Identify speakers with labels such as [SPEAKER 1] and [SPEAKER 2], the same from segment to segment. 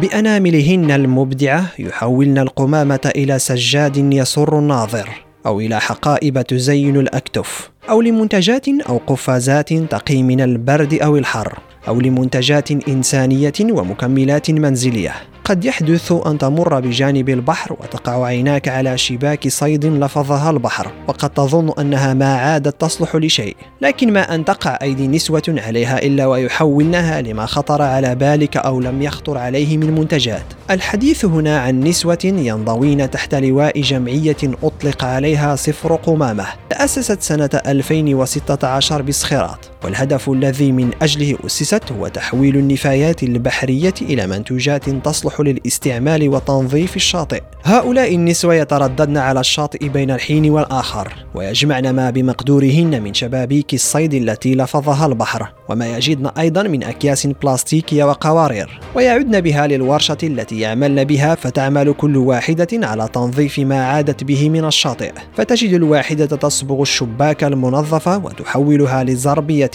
[SPEAKER 1] بأناملهن المبدعة يحولن القمامة إلى سجاد يسر الناظر أو إلى حقائب تزين الأكتف أو لمنتجات أو قفازات تقي من البرد أو الحر أو لمنتجات إنسانية ومكملات منزلية. قد يحدث أن تمر بجانب البحر وتقع عيناك على شباك صيد لفظها البحر وقد تظن أنها ما عادت تصلح لشيء لكن ما أن تقع أيدي نسوة عليها إلا ويحولنها لما خطر على بالك أو لم يخطر عليه من منتجات. الحديث هنا عن نسوة ينضوين تحت لواء جمعية أطلق عليها صفر قمامة تأسست سنة 2016 بصخيرات والهدف الذي من أجله أسست هو تحويل النفايات البحرية إلى منتوجات تصلح للاستعمال وتنظيف الشاطئ. هؤلاء النسوة يترددن على الشاطئ بين الحين والآخر ويجمعن ما بمقدورهن من شبابيك الصيد التي لفظها البحر وما يجدن أيضا من أكياس بلاستيكية وقوارير. ويعدن بها للورشة التي يعملن بها فتعمل كل واحدة على تنظيف ما عادت به من الشاطئ. فتجد الواحدة تصبغ الشباك المنظفة وتحولها لزربية.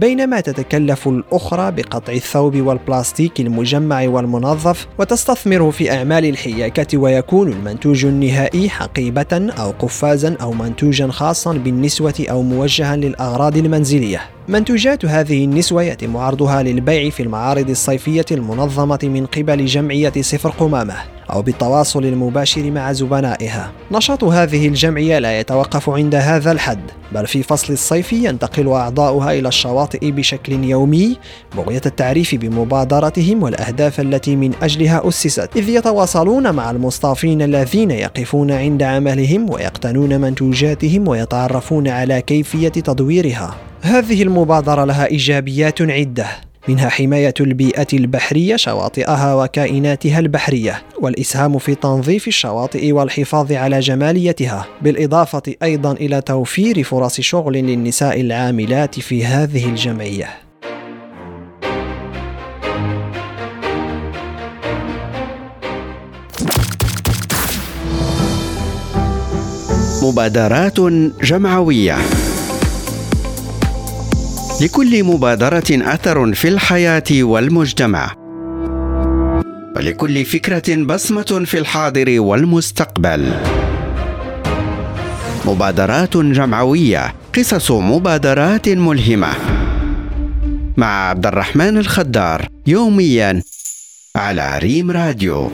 [SPEAKER 1] بينما تتكلف الأخرى بقطع الثوب والبلاستيك المجمع والمنظف وتستثمر في أعمال الحياكة ويكون المنتوج النهائي حقيبة أو قفازا أو منتوجا خاصا بالنسوة أو موجها للأغراض المنزلية. منتوجات هذه النسوة يتم عرضها للبيع في المعارض الصيفية المنظمة من قبل جمعية صفر قمامة أو بالتواصل المباشر مع زبنائها. نشاط هذه الجمعية لا يتوقف عند هذا الحد، بل في فصل الصيف ينتقل أعضاؤها إلى الشواطئ بشكل يومي بغية التعريف بمبادرتهم والأهداف التي من أجلها أسست، إذ يتواصلون مع المصطافين الذين يقفون عند عملهم ويقتنون منتوجاتهم ويتعرفون على كيفية تدويرها. هذه المبادرة لها إيجابيات عدة منها حماية البيئة البحرية شواطئها وكائناتها البحرية والإسهام في تنظيف الشواطئ والحفاظ على جماليتها بالإضافة أيضا إلى توفير فرص شغل للنساء العاملات في هذه الجمعية.
[SPEAKER 2] مبادرات جمعوية. لكل مبادرة أثر في الحياة والمجتمع. ولكل فكرة بصمة في الحاضر والمستقبل. مبادرات جمعوية قصص مبادرات ملهمة. مع عبد الرحمن الخدار يوميا على ريم راديو.